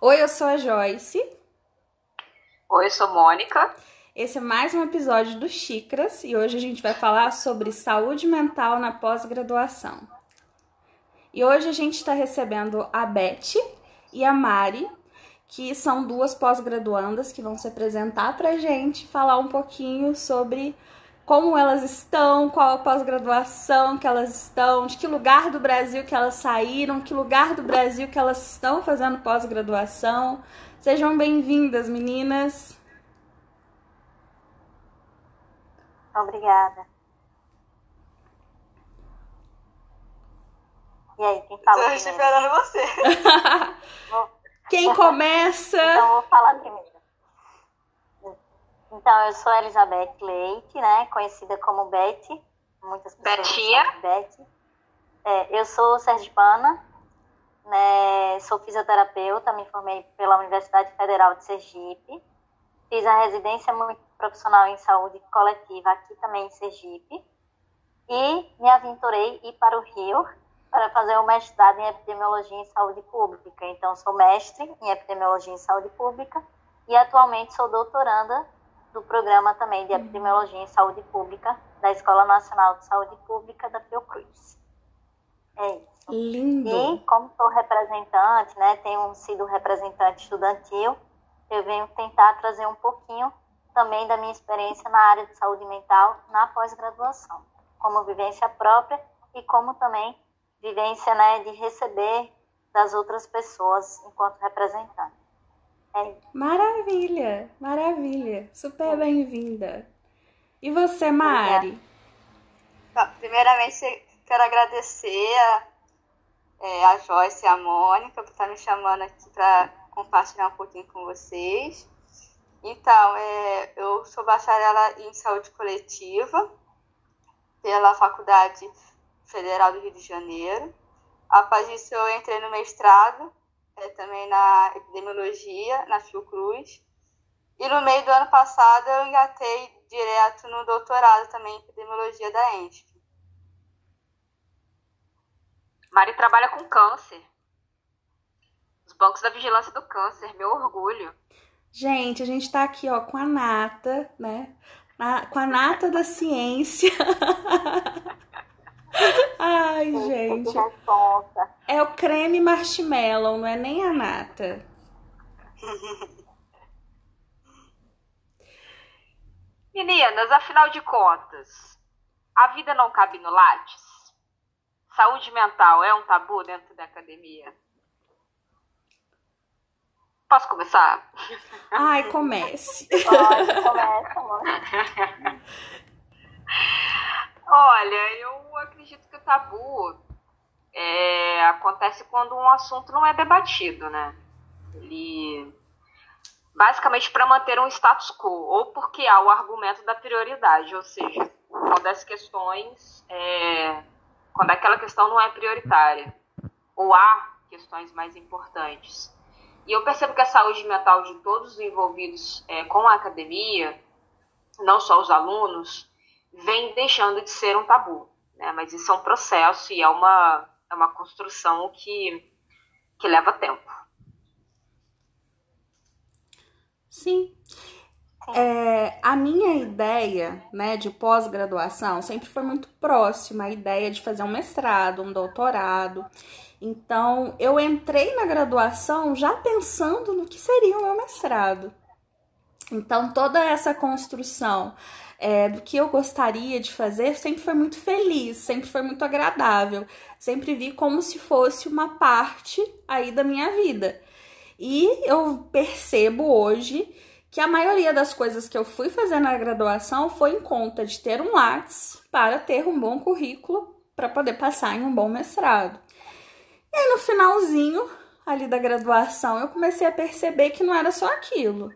Oi, eu sou a Joyce. Oi, eu sou Mônica. Esse é mais um episódio do Xícaras e hoje a gente vai falar sobre saúde mental na pós-graduação. E hoje a gente está recebendo a Beth e a Mari, que são duas pós-graduandas que vão se apresentar para a gente, falar um pouquinho sobre como elas estão, qual a pós-graduação que elas estão, de que lugar do Brasil que elas saíram, que lugar do Brasil que elas estão fazendo pós-graduação. Sejam bem-vindas, meninas. Obrigada. E aí, quem fala Estou esperando você. quem começa? Então, vou falar primeiro. Então, eu sou Elizabeth Leite, né? Conhecida como Beth. Muitas pessoas. Beth. É, eu sou sergipana, né? Sou fisioterapeuta, me formei pela Universidade Federal de Sergipe. Fiz a residência profissional em saúde coletiva aqui também em Sergipe. E me aventurei ir para o Rio para fazer o mestrado em epidemiologia em saúde pública. Então, sou mestre em epidemiologia em saúde pública e atualmente sou doutoranda do programa também de epidemiologia em saúde pública da Escola Nacional de Saúde Pública da Fiocruz. É isso. Lindo. E como sou representante, né, tenho sido representante estudantil, eu venho tentar trazer um pouquinho também da minha experiência na área de saúde mental na pós-graduação, como vivência própria e como também vivência né, de receber das outras pessoas enquanto representante. É. Maravilha, maravilha. Super bem-vinda. E você, Mari? Tá, primeiramente, quero agradecer a, é, a Joyce e a Mônica por estar me chamando aqui para compartilhar um pouquinho com vocês. Então, é, eu sou bacharela em saúde coletiva pela Faculdade Federal do Rio de Janeiro. Após isso, eu entrei no mestrado é, também na epidemiologia, na Fiocruz. E no meio do ano passado eu engatei direto no doutorado também em epidemiologia da ENSP. Mari trabalha com câncer. Os bancos da vigilância do câncer, meu orgulho. Gente, a gente tá aqui, ó, com a nata, né? Na, com a nata da ciência. Ai, gente. É o creme marshmallow, não é nem a nata. Meninas, afinal de contas, a vida não cabe no Lattes? Saúde mental é um tabu dentro da academia? Posso começar? Ai, comece. Pode, começa, mano. Olha, eu acredito que o tabu é, acontece quando um assunto não é debatido, né? Ele basicamente para manter um status quo, ou porque há o argumento da prioridade, ou seja, quando as questões, é, quando aquela questão não é prioritária, ou há questões mais importantes. E eu percebo que a saúde mental de todos os envolvidos é, com a academia, não só os alunos, vem deixando de ser um tabu. Né? Mas isso é um processo e é uma, é uma construção que, que leva tempo. Sim. É, a minha ideia né, de pós-graduação sempre foi muito próxima à ideia de fazer um mestrado, um doutorado. Então, eu entrei na graduação já pensando no que seria o meu mestrado. Então, toda essa construção é, do que eu gostaria de fazer sempre foi muito feliz, sempre foi muito agradável. Sempre vi como se fosse uma parte aí da minha vida. E eu percebo hoje que a maioria das coisas que eu fui fazer na graduação foi em conta de ter um Lattes para ter um bom currículo para poder passar em um bom mestrado. E aí no finalzinho ali da graduação eu comecei a perceber que não era só aquilo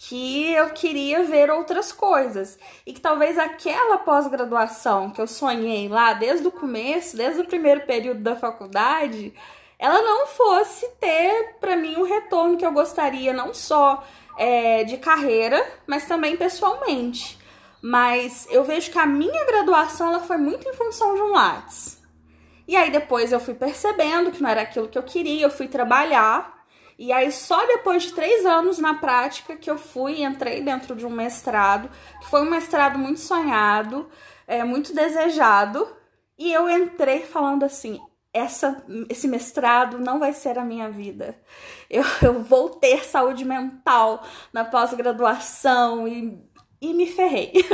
que eu queria ver outras coisas e que talvez aquela pós-graduação que eu sonhei lá desde o começo, desde o primeiro período da faculdade, ela não fosse ter para mim o retorno que eu gostaria, não só é, de carreira, mas também pessoalmente. Mas eu vejo que a minha graduação ela foi muito em função de um Lattes. E aí depois eu fui percebendo que não era aquilo que eu queria, eu fui trabalhar E aí, só depois de três anos na prática que eu fui e entrei dentro de um mestrado, que foi um mestrado muito sonhado, é, muito desejado. E eu entrei falando assim: essa, esse mestrado não vai ser a minha vida. Eu, eu vou ter saúde mental na pós-graduação e, e me ferrei.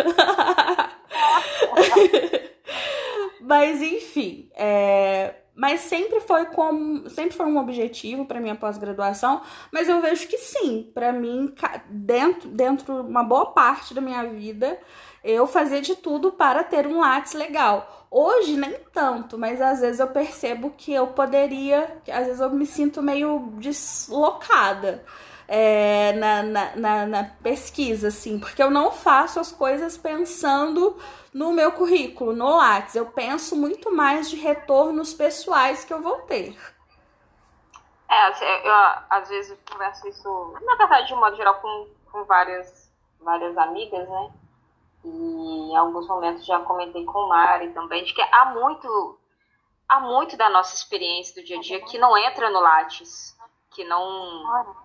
Mas enfim, é, mas sempre foi como sempre foi um objetivo para minha pós-graduação, mas eu vejo que sim, para mim dentro dentro uma boa parte da minha vida eu fazia de tudo para ter um Lattes legal. Hoje nem tanto, mas às vezes eu percebo que eu poderia, às vezes eu me sinto meio deslocada é, na, na, na, na, pesquisa, assim, porque eu não faço as coisas pensando no meu currículo, no Lattes. Eu penso muito mais de retornos pessoais que eu vou ter. É, eu, às vezes eu converso isso, na verdade, de um modo geral, com, com várias, várias amigas, né? E em alguns momentos já comentei com o Mari também, de que há muito, há muito da nossa experiência do dia a dia que não entra no Lattes, que não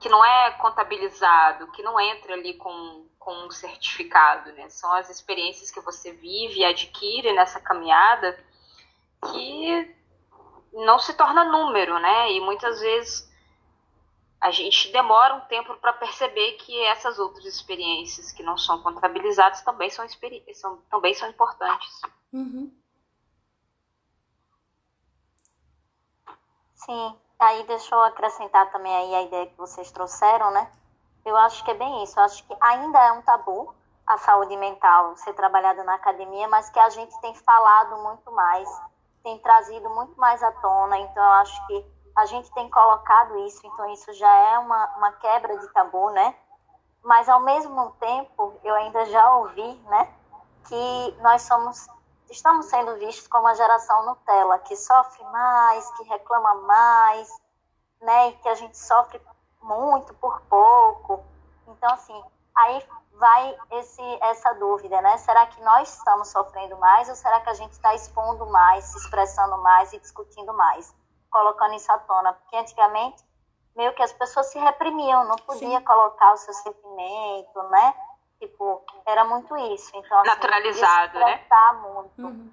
que não é contabilizado, que não entra ali com, com um certificado, né? São as experiências que você vive e adquire nessa caminhada que não se torna número, né? E muitas vezes a gente demora um tempo para perceber que essas outras experiências que não são contabilizadas também são, são também são importantes. Uhum. Sim, Aí deixa eu acrescentar também aí a ideia que vocês trouxeram, né? Eu acho que é bem isso. Eu acho que ainda é um tabu a saúde mental ser trabalhada na academia, mas que a gente tem falado muito mais, tem trazido muito mais à tona. Então, eu acho que a gente tem colocado isso, então isso já é uma, uma quebra de tabu, né? Mas, ao mesmo tempo, eu ainda já ouvi, né, que nós somos estamos sendo vistos como a geração Nutella, que sofre mais, que reclama mais, né, e que a gente sofre muito por pouco. Então, assim, aí vai esse, essa dúvida, né? Será que nós estamos sofrendo mais ou será que a gente está expondo mais, se expressando mais e discutindo mais, colocando isso à tona? Porque antigamente, meio que as pessoas se reprimiam, não podia Sim. colocar o seu sentimento, né? Tipo, era muito isso. Então, assim, Naturalizado, né? muito. Uhum.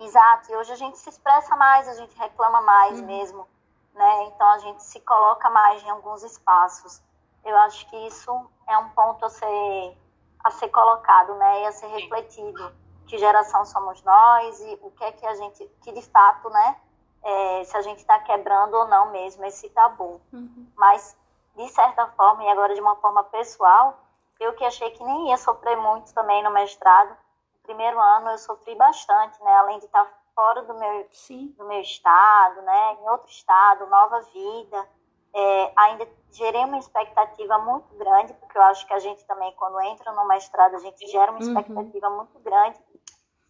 Exato. E hoje a gente se expressa mais, a gente reclama mais uhum. mesmo, né? Então a gente se coloca mais em alguns espaços. Eu acho que isso é um ponto a ser, a ser colocado, né? E a ser refletido. Que geração somos nós e o que é que a gente, que de fato, né? É, se a gente está quebrando ou não mesmo esse tabu. Uhum. Mas, de certa forma, e agora de uma forma pessoal, eu que achei que nem ia sofrer muito também no mestrado. No primeiro ano eu sofri bastante, né? Além de estar fora do meu, Sim. do meu estado, né? Em outro estado, nova vida. É, ainda gerei uma expectativa muito grande, porque eu acho que a gente também, quando entra no mestrado, a gente gera uma uhum. expectativa uhum. muito grande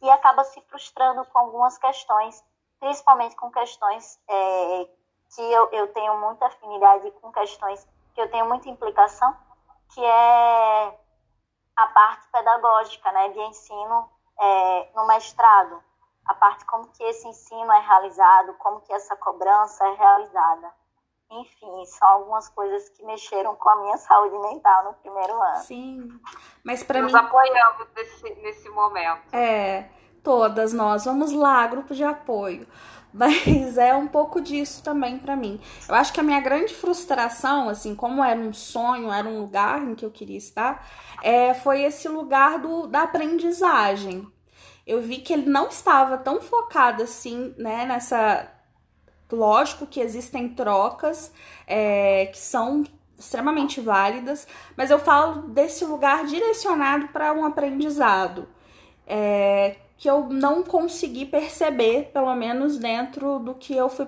e acaba se frustrando com algumas questões, principalmente com questões é, que eu, eu tenho muita afinidade com questões que eu tenho muita implicação, que é parte pedagógica, né, de ensino é, no mestrado, a parte como que esse ensino é realizado, como que essa cobrança é realizada. Enfim, são algumas coisas que mexeram com a minha saúde mental no primeiro ano. Sim, mas para mim... Nos apoiamos nesse, nesse momento. É, todas nós. Vamos lá, grupo de apoio. Mas é um pouco disso também para mim. Eu acho que a minha grande frustração, assim, como era um sonho, era um lugar em que eu queria estar, é, foi esse lugar do, da aprendizagem. Eu vi que ele não estava tão focado assim, né, nessa. Lógico que existem trocas é, que são extremamente válidas, mas eu falo desse lugar direcionado para um aprendizado. É, que eu não consegui perceber, pelo menos dentro do que eu fui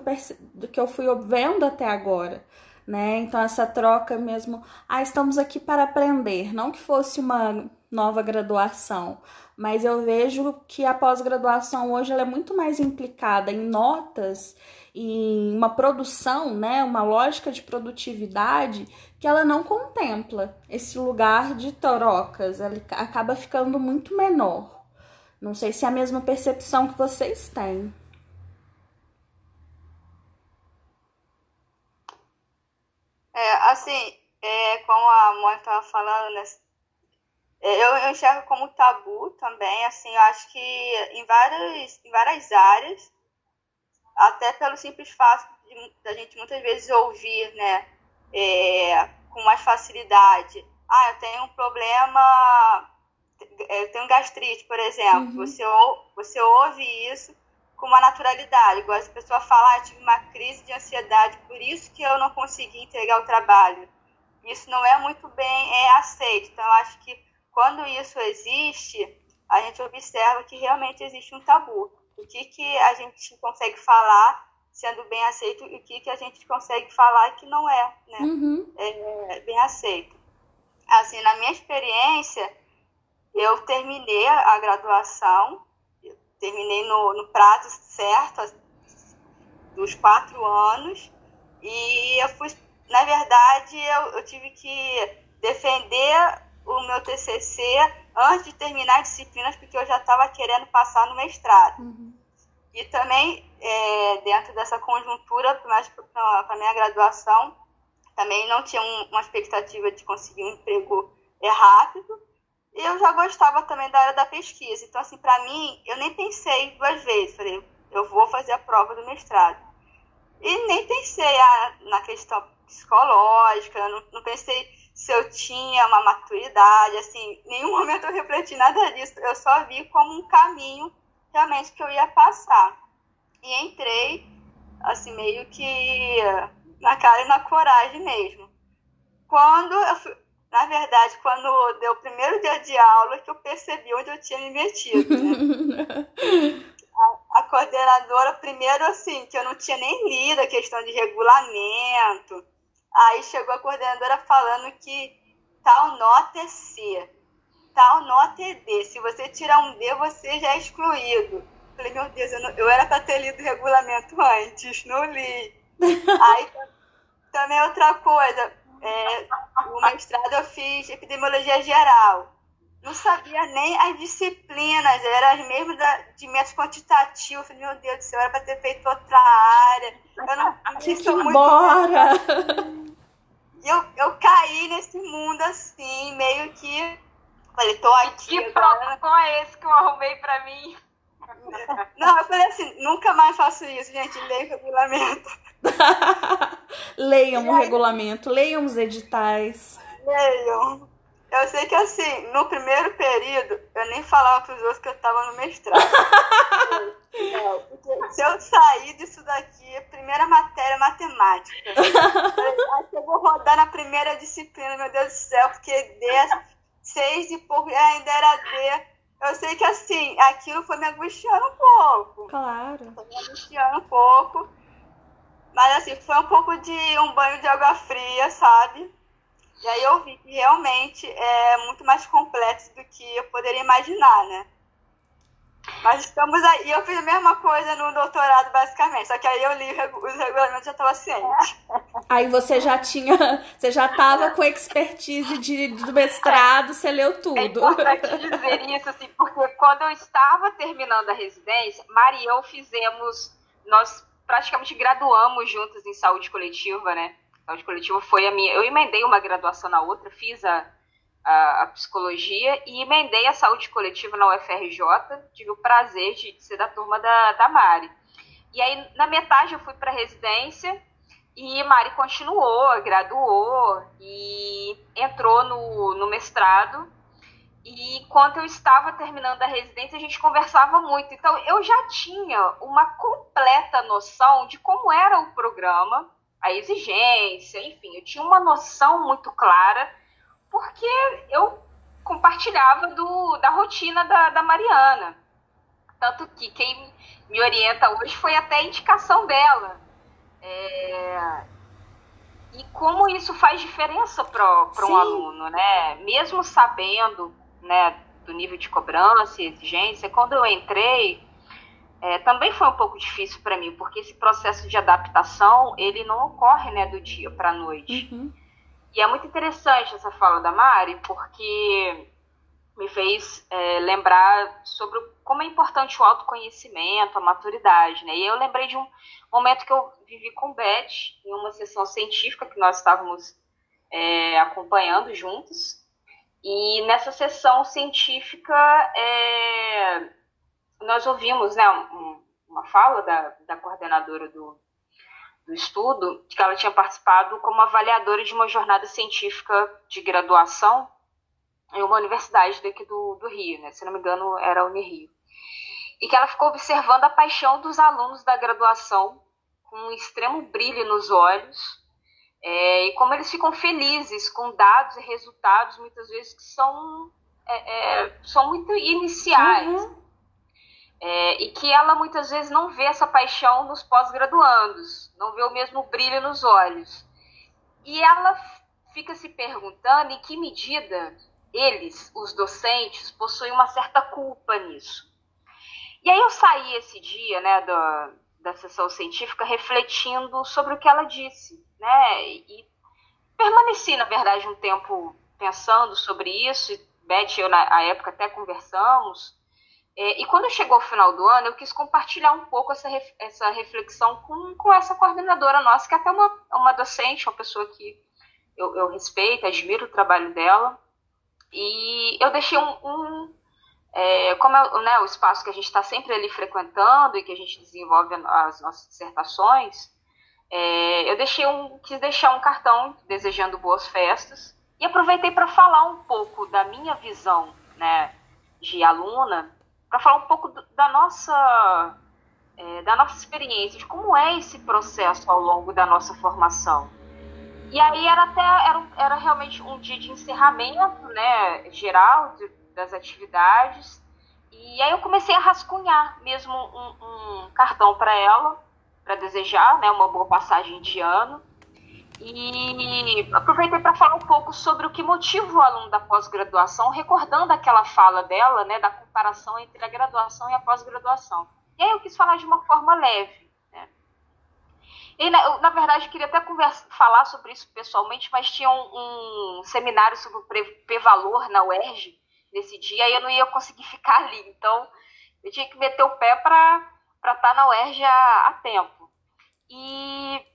do que eu fui vendo até agora, né? Então essa troca mesmo, ah, estamos aqui para aprender, não que fosse uma nova graduação, mas eu vejo que a pós-graduação hoje ela é muito mais implicada em notas e uma produção, né, uma lógica de produtividade que ela não contempla esse lugar de trocas, ela acaba ficando muito menor. Não sei se é a mesma percepção que vocês têm. assim, é, como a Mônica estava falando, né, é, eu, eu enxergo como tabu também, assim, eu acho que em várias, em várias áreas, até pelo simples fato da gente muitas vezes ouvir, né, é, com mais facilidade, ah, eu tenho um problema, eu tenho gastrite, por exemplo, uhum. você, você ouve isso com uma naturalidade, igual a pessoa fala, ah, tive uma crise de ansiedade, por isso que eu não consegui entregar o trabalho. Isso não é muito bem é aceito, então eu acho que quando isso existe, a gente observa que realmente existe um tabu. O que, que a gente consegue falar sendo bem aceito e o que, que a gente consegue falar que não é, né? Uhum. É, bem aceito. Assim, na minha experiência, eu terminei a graduação, terminei no, no prazo certo, dos quatro anos, e eu fui, na verdade, eu, eu tive que defender o meu TCC antes de terminar as disciplinas, porque eu já estava querendo passar no mestrado. Uhum. E também, é, dentro dessa conjuntura, para a minha graduação, também não tinha um, uma expectativa de conseguir um emprego é, rápido. E eu já gostava também da área da pesquisa. Então, assim, para mim, eu nem pensei duas vezes. Falei, eu vou fazer a prova do mestrado. E nem pensei ah, na questão psicológica, não, não pensei se eu tinha uma maturidade, assim, nenhum momento eu refleti nada disso, eu só vi como um caminho realmente que eu ia passar. E entrei, assim, meio que na cara e na coragem mesmo. Quando eu fui, na verdade, quando deu o primeiro dia de aula, que eu percebi onde eu tinha me metido, né? a, a coordenadora, primeiro assim, que eu não tinha nem lido a questão de regulamento, Aí chegou a coordenadora falando que tal nota é C, tal nota é D. Se você tirar um D, você já é excluído. Falei, meu Deus, eu, não, eu era para ter lido o regulamento antes, não li. Aí também outra coisa, é, o mestrado eu fiz epidemiologia geral. Não sabia nem as disciplinas, eram as mesmas da, de método quantitativo. Falei, meu Deus do céu, era para ter feito outra área. Eu não, que embora! E eu, eu caí nesse mundo assim, meio que. Falei, tô aqui. Que protocolo é esse que eu arrumei pra mim? Não, eu falei assim, nunca mais faço isso, gente. Leia o regulamento. leiam o regulamento, leiam os editais. Leiam. Eu sei que assim, no primeiro período, eu nem falava pros outros que eu tava no mestrado. se eu sair disso daqui, primeira matéria é matemática. Aí eu vou rodar na primeira disciplina, meu Deus do céu, porque D, seis e pouco, ainda era D. Eu sei que assim, aquilo foi me angustiando um pouco. Claro. Foi me angustiando um pouco. Mas assim, foi um pouco de um banho de água fria, sabe? E aí eu vi que realmente é muito mais complexo do que eu poderia imaginar, né? Mas estamos aí. Eu fiz a mesma coisa no doutorado, basicamente. Só que aí eu li os regulamentos e já estava ciente. Aí você já tinha. Você já estava com expertise de, do mestrado, você leu tudo. É importante dizer isso, assim, porque quando eu estava terminando a residência, Maria e eu fizemos. Nós praticamente graduamos juntas em saúde coletiva, né? Saúde coletiva foi a minha. Eu emendei uma graduação na outra, fiz a, a, a psicologia e emendei a saúde coletiva na UFRJ. Tive o prazer de, de ser da turma da, da Mari. E aí, na metade, eu fui para residência e Mari continuou, graduou e entrou no, no mestrado. E quando eu estava terminando a residência, a gente conversava muito. Então, eu já tinha uma completa noção de como era o programa a exigência, enfim, eu tinha uma noção muito clara, porque eu compartilhava do, da rotina da, da Mariana. Tanto que quem me orienta hoje foi até a indicação dela. É... E como isso faz diferença para um aluno, né? Mesmo sabendo né, do nível de cobrança e exigência, quando eu entrei, é, também foi um pouco difícil para mim, porque esse processo de adaptação, ele não ocorre né, do dia para a noite. Uhum. E é muito interessante essa fala da Mari, porque me fez é, lembrar sobre como é importante o autoconhecimento, a maturidade, né? E eu lembrei de um momento que eu vivi com Beth, em uma sessão científica que nós estávamos é, acompanhando juntos. E nessa sessão científica, é, nós ouvimos né, um, uma fala da, da coordenadora do, do estudo, que ela tinha participado como avaliadora de uma jornada científica de graduação em uma universidade daqui do, do Rio, né? se não me engano era a Unirio. E que ela ficou observando a paixão dos alunos da graduação com um extremo brilho nos olhos é, e como eles ficam felizes com dados e resultados muitas vezes que são, é, é, são muito iniciais. Uhum. É, e que ela muitas vezes não vê essa paixão nos pós-graduandos, não vê o mesmo brilho nos olhos. E ela fica se perguntando em que medida eles, os docentes, possuem uma certa culpa nisso. E aí eu saí esse dia né, da, da sessão científica refletindo sobre o que ela disse, né? E permaneci, na verdade, um tempo pensando sobre isso. Beth e eu, na época, até conversamos. É, e quando chegou o final do ano, eu quis compartilhar um pouco essa, essa reflexão com, com essa coordenadora nossa, que é até uma, uma docente, uma pessoa que eu, eu respeito, admiro o trabalho dela. E eu deixei um, um é, como é né, o espaço que a gente está sempre ali frequentando e que a gente desenvolve as nossas dissertações, é, eu deixei um, quis deixar um cartão desejando boas festas e aproveitei para falar um pouco da minha visão né, de aluna para falar um pouco da nossa é, da nossa experiência, de como é esse processo ao longo da nossa formação. E aí era até era, era realmente um dia de encerramento, né, geral de, das atividades. E aí eu comecei a rascunhar mesmo um, um cartão para ela, para desejar, né, uma boa passagem de ano. E aproveitei para falar um pouco sobre o que motiva o aluno da pós-graduação, recordando aquela fala dela, né, da comparação entre a graduação e a pós-graduação. E aí eu quis falar de uma forma leve. Né? E, eu, na verdade, queria até conversa, falar sobre isso pessoalmente, mas tinha um, um seminário sobre o P-Valor na UERJ nesse dia e eu não ia conseguir ficar ali. Então, eu tinha que meter o pé para estar tá na UERJ a, a tempo. E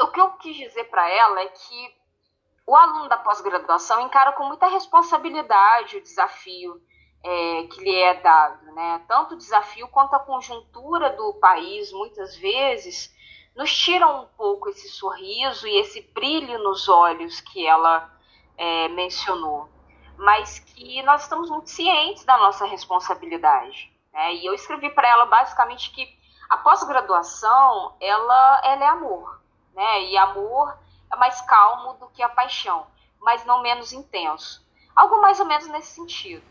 o que eu quis dizer para ela é que o aluno da pós-graduação encara com muita responsabilidade o desafio é, que lhe é dado, né? Tanto o desafio quanto a conjuntura do país, muitas vezes, nos tiram um pouco esse sorriso e esse brilho nos olhos que ela é, mencionou, mas que nós estamos muito cientes da nossa responsabilidade. Né? E eu escrevi para ela basicamente que a pós-graduação ela, ela é amor né? E amor é mais calmo do que a paixão, mas não menos intenso. Algo mais ou menos nesse sentido.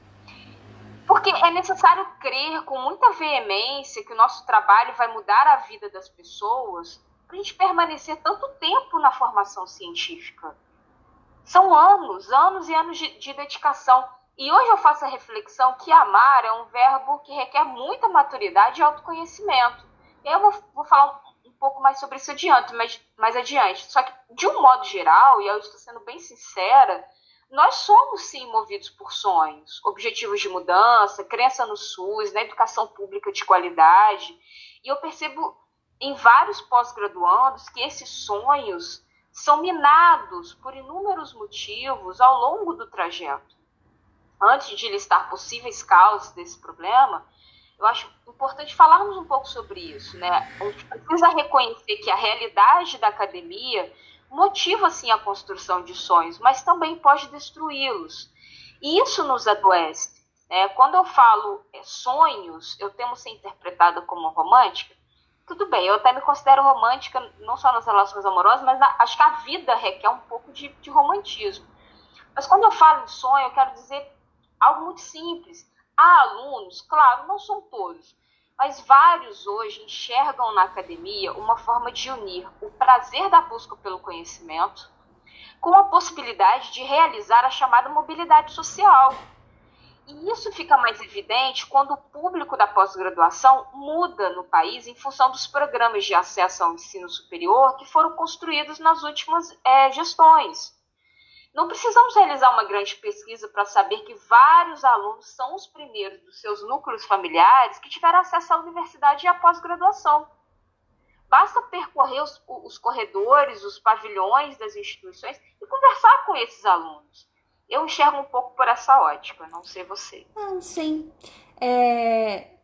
Porque é necessário crer com muita veemência que o nosso trabalho vai mudar a vida das pessoas para a gente permanecer tanto tempo na formação científica. São anos, anos e anos de, de dedicação. E hoje eu faço a reflexão que amar é um verbo que requer muita maturidade e autoconhecimento. Eu vou, vou falar pouco mais sobre isso adiante, mas mais adiante. Só que, de um modo geral, e eu estou sendo bem sincera, nós somos sim movidos por sonhos, objetivos de mudança, crença no SUS, na educação pública de qualidade. E eu percebo em vários pós-graduandos que esses sonhos são minados por inúmeros motivos ao longo do trajeto. Antes de listar possíveis causas desse problema, eu acho importante falarmos um pouco sobre isso, né? A gente precisa reconhecer que a realidade da academia motiva sim a construção de sonhos, mas também pode destruí-los. E isso nos adoece. Né? Quando eu falo é, sonhos, eu temo ser interpretada como romântica. Tudo bem, eu até me considero romântica, não só nas relações amorosas, mas na, acho que a vida requer um pouco de, de romantismo. Mas quando eu falo em sonho, eu quero dizer algo muito simples Há alunos, claro, não são todos, mas vários hoje enxergam na academia uma forma de unir o prazer da busca pelo conhecimento com a possibilidade de realizar a chamada mobilidade social. E isso fica mais evidente quando o público da pós-graduação muda no país em função dos programas de acesso ao ensino superior que foram construídos nas últimas é, gestões. Não precisamos realizar uma grande pesquisa para saber que vários alunos são os primeiros dos seus núcleos familiares que tiveram acesso à universidade e à pós-graduação. Basta percorrer os, os, corredores, os pavilhões das instituições e conversar com esses alunos. Eu enxergo um pouco por essa ótica, não sei você. Não, sim. É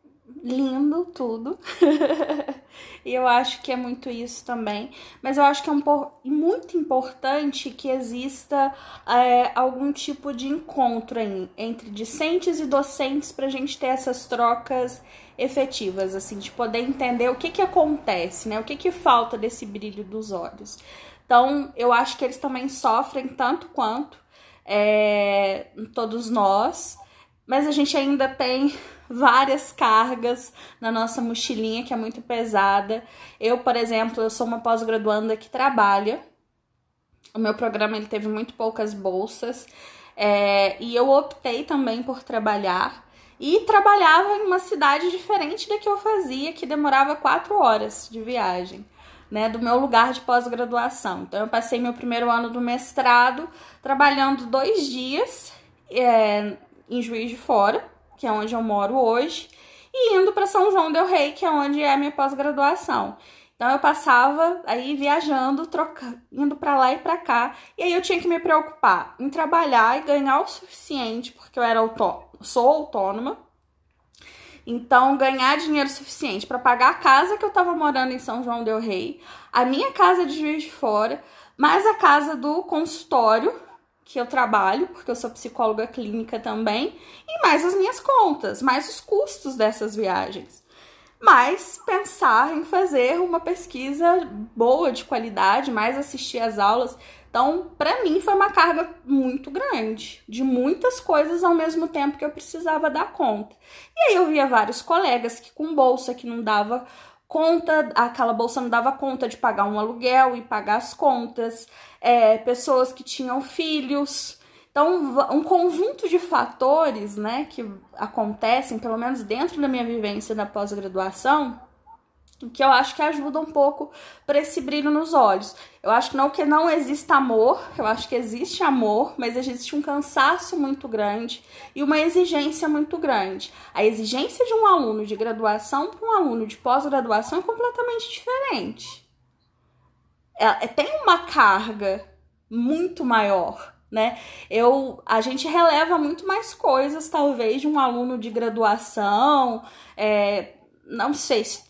lindo tudo. e eu acho que é muito isso também. Mas eu acho que é um muito importante que exista é, algum tipo de encontro aí, entre discentes e docentes para a gente ter essas trocas efetivas, assim, de poder entender o que que acontece, né? O que que falta desse brilho dos olhos. Então, eu acho que eles também sofrem tanto quanto é, todos nós, mas a gente ainda tem várias cargas na nossa mochilinha que é muito pesada. Eu, por exemplo, eu sou uma pós-graduanda que trabalha. O meu programa ele teve muito poucas bolsas é, e eu optei também por trabalhar e trabalhava em uma cidade diferente da que eu fazia, que demorava quatro horas de viagem. Né, do meu lugar de pós-graduação. Então, eu passei meu primeiro ano do mestrado trabalhando dois dias é, em Juiz de Fora, que é onde eu moro hoje, e indo para São João del Rei, que é onde é a minha pós-graduação. Então eu passava aí viajando, trocando, indo para lá e para cá, e aí eu tinha que me preocupar em trabalhar e ganhar o suficiente, porque eu era autônoma, sou autônoma. Então, ganhar dinheiro suficiente para pagar a casa que eu estava morando em São João del Rei, a minha casa de Juiz de Fora, mais a casa do consultório que eu trabalho, porque eu sou psicóloga clínica também, e mais as minhas contas, mais os custos dessas viagens. Mas pensar em fazer uma pesquisa boa, de qualidade, mais assistir às aulas. Então, para mim foi uma carga muito grande, de muitas coisas ao mesmo tempo que eu precisava dar conta. E aí eu via vários colegas que com bolsa que não dava conta, aquela bolsa não dava conta de pagar um aluguel e pagar as contas, é, pessoas que tinham filhos. Então, um conjunto de fatores, né, que acontecem, pelo menos dentro da minha vivência da pós-graduação, que eu acho que ajuda um pouco para esse brilho nos olhos. Eu acho que não que não exista amor, eu acho que existe amor, mas existe um cansaço muito grande e uma exigência muito grande. A exigência de um aluno de graduação para um aluno de pós-graduação é completamente diferente. É, é, tem uma carga muito maior, né? Eu, a gente releva muito mais coisas, talvez, de um aluno de graduação, é, não sei se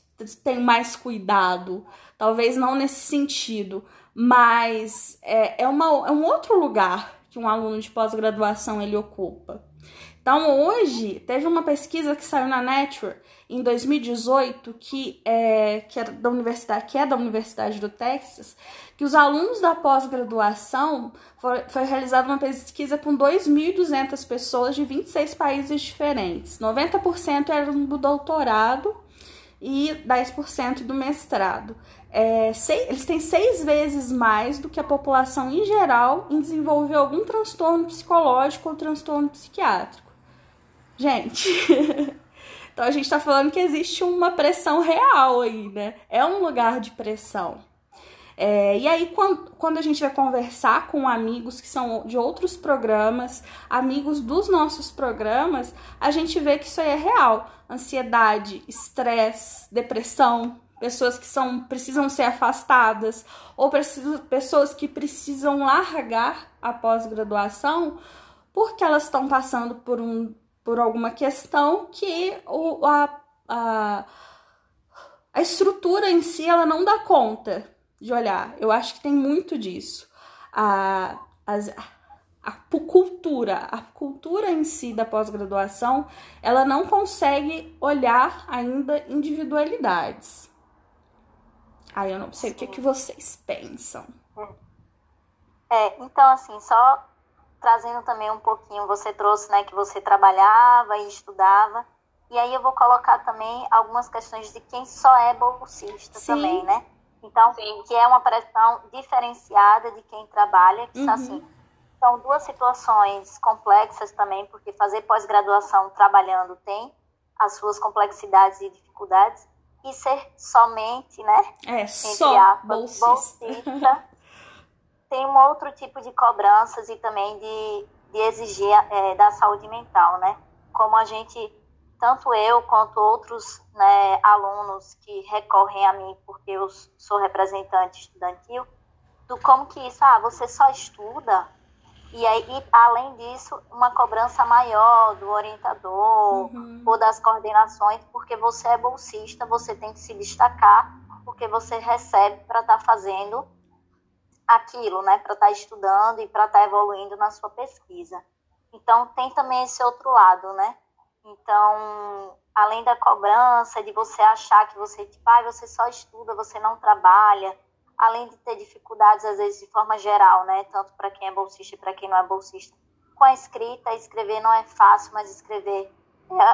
tem mais cuidado, talvez não nesse sentido, mas é, é, uma, é um outro lugar que um aluno de pós-graduação ele ocupa. Então, hoje, teve uma pesquisa que saiu na Nature em 2018, que é, que é, da universidade, que é da Universidade do Texas, que os alunos da pós-graduação foi, foi realizada uma pesquisa com 2.200 pessoas de 26 países diferentes. 90% eram do doutorado e 10% do mestrado. É, seis, eles têm seis vezes mais do que a população em geral em desenvolver algum transtorno psicológico ou transtorno psiquiátrico. Gente, então a gente está falando que existe uma pressão real aí, né? É um lugar de pressão. É, e aí, quando, quando a gente vai conversar com amigos que são de outros programas, amigos dos nossos programas, a gente vê que isso aí é real. Ansiedade, estresse, depressão, pessoas que são, precisam ser afastadas, ou precisam, pessoas que precisam largar a pós-graduação porque elas estão passando por, um, por alguma questão que o, a, a, a estrutura em si ela não dá conta de olhar. Eu acho que tem muito disso. A, as, a cultura, a cultura em si da pós-graduação, ela não consegue olhar ainda individualidades. Aí eu não sei Sim. o que, que vocês pensam. É, então assim, só trazendo também um pouquinho, você trouxe, né, que você trabalhava e estudava, e aí eu vou colocar também algumas questões de quem só é bolsista Sim. também, né? Então, Sim. que é uma pressão diferenciada de quem trabalha, que uhum. assim, são duas situações complexas também, porque fazer pós-graduação trabalhando tem as suas complexidades e dificuldades, e ser somente, né, é, só aspas, bolsista, bolsista tem um outro tipo de cobranças e também de, de exigir é, da saúde mental, né? Como a gente tanto eu quanto outros né, alunos que recorrem a mim porque eu sou representante estudantil, do como que isso, ah, você só estuda, e aí, e, além disso, uma cobrança maior do orientador uhum. ou das coordenações, porque você é bolsista, você tem que se destacar, porque você recebe para estar tá fazendo aquilo, né? Para estar tá estudando e para estar tá evoluindo na sua pesquisa. Então, tem também esse outro lado, né? Então, além da cobrança, de você achar que você, tipo, ah, você só estuda, você não trabalha, além de ter dificuldades, às vezes, de forma geral, né? Tanto para quem é bolsista e para quem não é bolsista. Com a escrita, escrever não é fácil, mas escrever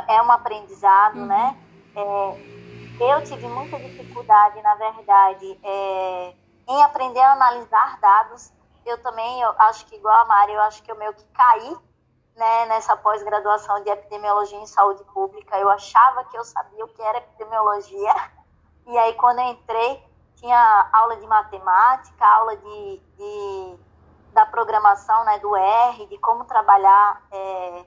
é, é um aprendizado, uhum. né? É, eu tive muita dificuldade, na verdade, é, em aprender a analisar dados. Eu também, eu acho que igual a Mari, eu acho que eu meio que caí né, nessa pós-graduação de epidemiologia em saúde pública. Eu achava que eu sabia o que era epidemiologia. E aí, quando eu entrei, tinha aula de matemática, aula de, de da programação né, do R, de como trabalhar é,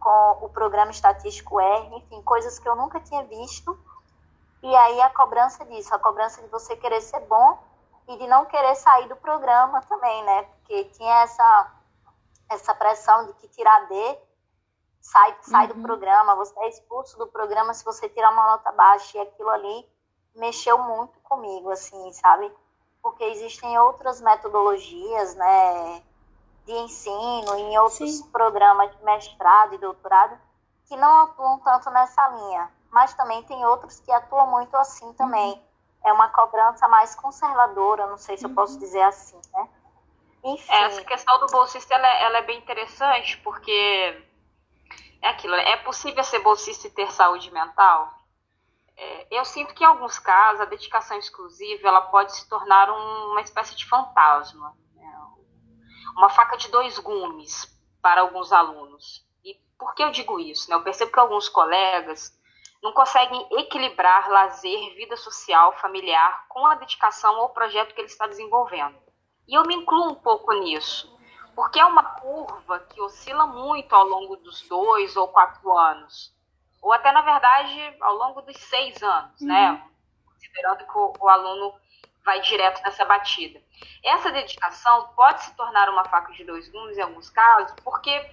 com o programa estatístico R, enfim, coisas que eu nunca tinha visto. E aí a cobrança disso, a cobrança de você querer ser bom e de não querer sair do programa também, né? Porque tinha essa, essa pressão de que tirar D sai, sai uhum. do programa, você é expulso do programa se você tirar uma nota baixa e aquilo ali mexeu muito comigo, assim, sabe? Porque existem outras metodologias, né, de ensino, em outros Sim. programas de mestrado e doutorado, que não atuam tanto nessa linha. Mas também tem outros que atuam muito assim também. Uhum. É uma cobrança mais conservadora, não sei se eu posso uhum. dizer assim, né? Enfim. É, essa questão do bolsista, ela, é, ela é bem interessante, porque é aquilo, é possível ser bolsista e ter saúde mental? É, eu sinto que em alguns casos a dedicação exclusiva ela pode se tornar um, uma espécie de fantasma, né? uma faca de dois gumes para alguns alunos. E por que eu digo isso? Né? Eu percebo que alguns colegas não conseguem equilibrar lazer, vida social, familiar com a dedicação ao projeto que ele está desenvolvendo. E eu me incluo um pouco nisso, porque é uma curva que oscila muito ao longo dos dois ou quatro anos ou até, na verdade, ao longo dos seis anos, né? uhum. né? Considerando que o, o, aluno vai direto nessa batida. Essa dedicação pode se tornar uma faca de dois gumes em alguns casos, porque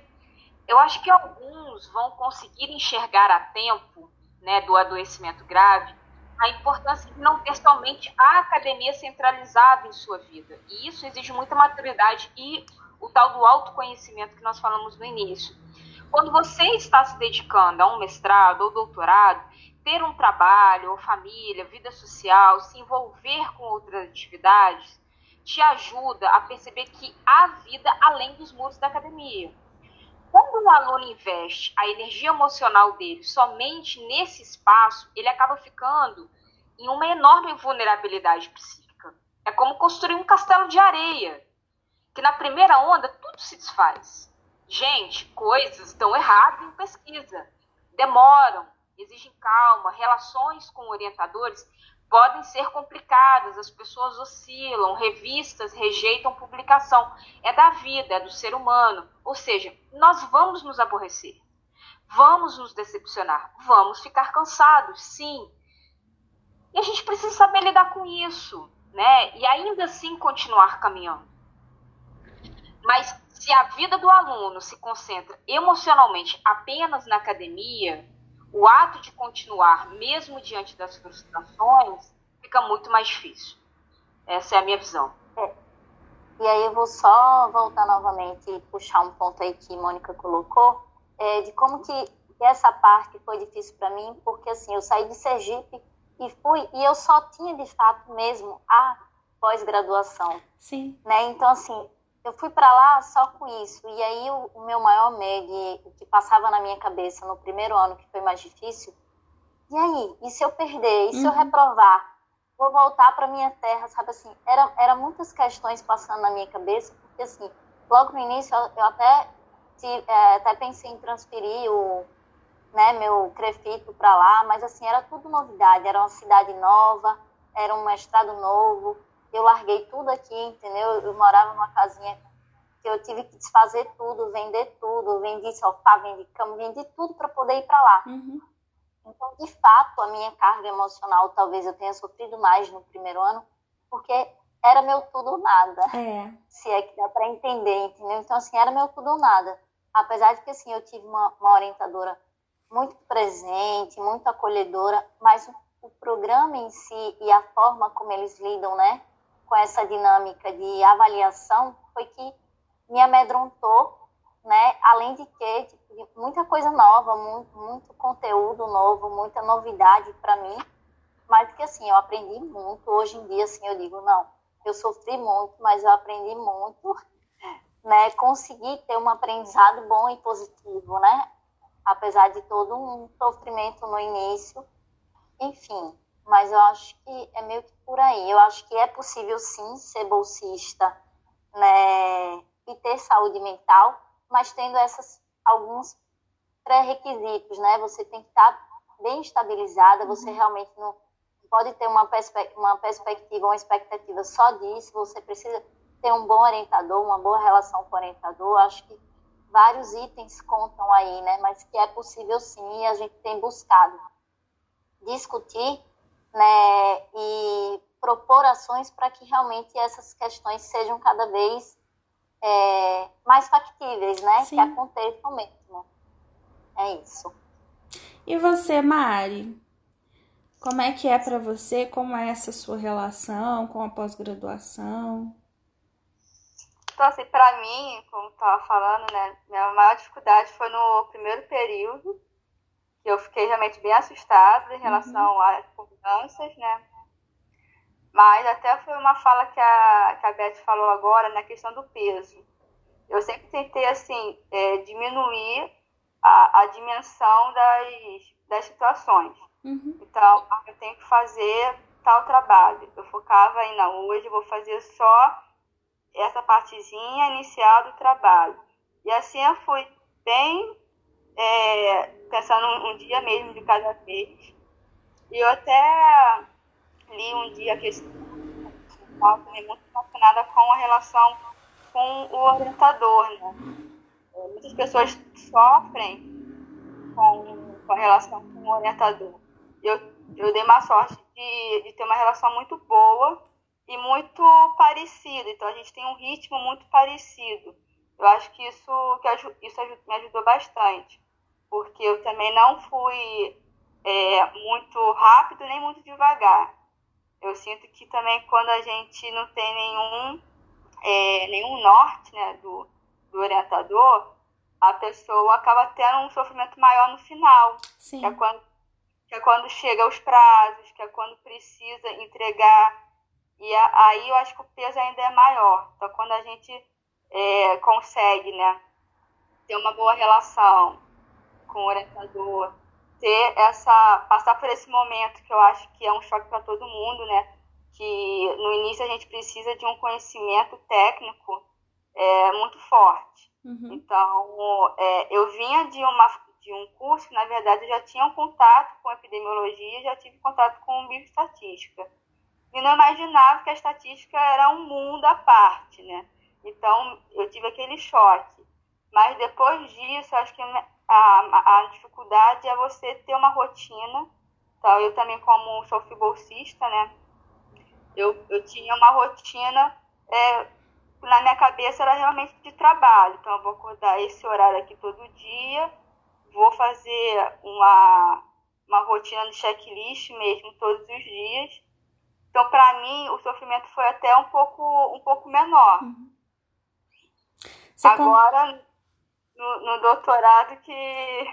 eu acho que alguns vão conseguir enxergar a tempo né, do adoecimento grave a importância de não ter somente a academia centralizada em sua vida. E isso exige muita maturidade e o tal do autoconhecimento que nós falamos no início. Quando você está se dedicando a um mestrado ou doutorado, ter um trabalho ou família, vida social, se envolver com outras atividades, te ajuda a perceber que há vida além dos muros da academia. Quando um aluno investe a energia emocional dele somente nesse espaço, ele acaba ficando em uma enorme vulnerabilidade psíquica. É como construir um castelo de areia, que na primeira onda tudo se desfaz. Gente, coisas estão erradas em pesquisa. Demoram, exigem calma, relações com orientadores podem ser complicadas, as pessoas oscilam, revistas rejeitam publicação. É da vida, é do ser humano. Ou seja, nós vamos nos aborrecer, vamos nos decepcionar, vamos ficar cansados, sim. E a gente precisa saber lidar com isso, né? E ainda assim continuar caminhando. Mas se a vida do aluno se concentra emocionalmente apenas na academia, o ato de continuar, mesmo diante das frustrações, fica muito mais difícil. Essa é a minha visão. É. E aí eu vou só voltar novamente e puxar um ponto aí que Mônica colocou, é, de como que essa parte foi difícil para mim, porque assim, eu saí de Sergipe e fui, e eu só tinha de fato mesmo a pós-graduação. Sim. Né? Então, assim, eu fui para lá só com isso. E aí o, o meu maior medo, o que passava na minha cabeça no primeiro ano, que foi mais difícil, e aí? E se eu perder? E se uhum. eu reprovar? Vou voltar para minha terra, sabe assim? Era, era muitas questões passando na minha cabeça, porque assim, logo no início eu, eu até, é, até pensei em transferir o né, meu crefito para lá, mas assim, era tudo novidade, era uma cidade nova, era um mestrado novo, eu larguei tudo aqui, entendeu? Eu morava numa casinha que eu tive que desfazer tudo, vender tudo, vendi sofá, vendi cama, vendi tudo para poder ir para lá. Uhum. Então, de fato, a minha carga emocional talvez eu tenha sofrido mais no primeiro ano, porque era meu tudo ou nada. É. Se é que dá para entender, entendeu? Então, assim, era meu tudo ou nada. Apesar de que, assim, eu tive uma, uma orientadora muito presente, muito acolhedora, mas o, o programa em si e a forma como eles lidam, né, com essa dinâmica de avaliação foi que me amedrontou, né, além de que tipo, muita coisa nova, muito, muito conteúdo novo, muita novidade para mim, mas que assim, eu aprendi muito, hoje em dia assim eu digo, não, eu sofri muito, mas eu aprendi muito, né? Consegui ter um aprendizado bom e positivo, né? Apesar de todo um sofrimento no início, enfim. Mas eu acho que é meio que por aí. Eu acho que é possível sim ser bolsista, né? E ter saúde mental, mas tendo essas alguns pré-requisitos, né? Você tem que estar bem estabilizada, você uhum. realmente não pode ter uma, perspe uma perspectiva, uma expectativa só disso, você precisa ter um bom orientador, uma boa relação com o orientador, acho que vários itens contam aí, né, mas que é possível sim e a gente tem buscado discutir, né, e propor ações para que realmente essas questões sejam cada vez é, mais factíveis, né, sim. que aconteçam mesmo. É isso. E você, Mari? Como é que é para você? Como é essa sua relação com a pós-graduação? Então, assim, para mim, como estava falando, né, minha maior dificuldade foi no primeiro período, eu fiquei realmente bem assustada em relação uhum. às mudanças, né? Mas até foi uma fala que a, que a Beth falou agora na questão do peso. Eu sempre tentei, assim, é, diminuir a, a dimensão das, das situações. Uhum. Então, eu tenho que fazer tal trabalho. Eu focava ainda hoje, vou fazer só essa partezinha inicial do trabalho. E assim eu fui bem é, pensando um dia mesmo de cada vez. E eu até li um dia que também muito relacionada com a relação com o orientador, né? É, muitas pessoas sofrem com, com a relação com o orientador eu, eu dei uma sorte de, de ter uma relação muito boa e muito parecida. Então a gente tem um ritmo muito parecido. Eu acho que isso, que isso me ajudou bastante, porque eu também não fui é, muito rápido nem muito devagar. Eu sinto que também quando a gente não tem nenhum, é, nenhum norte né, do, do orientador, a pessoa acaba tendo um sofrimento maior no final. Sim. Que é quando que é quando chega os prazos, que é quando precisa entregar. E aí eu acho que o peso ainda é maior. Então, quando a gente é, consegue né, ter uma boa relação com o orientador, ter essa, passar por esse momento que eu acho que é um choque para todo mundo, né? Que no início a gente precisa de um conhecimento técnico é, muito forte. Uhum. Então, é, eu vinha de uma de um curso que, na verdade, eu já tinha um contato com epidemiologia, já tive contato com bioestatística. E não imaginava que a estatística era um mundo à parte, né? Então, eu tive aquele choque. Mas depois disso, acho que a, a, dificuldade é você ter uma rotina. Então, eu também, como sou bolsista, né? Eu, eu tinha uma rotina, é, na minha cabeça era realmente de trabalho. Então, eu vou acordar esse horário aqui todo dia, vou fazer uma, uma rotina de checklist mesmo todos os dias. Então, para mim, o sofrimento foi até um pouco, um pouco menor. Uhum. Agora, no, no, doutorado, que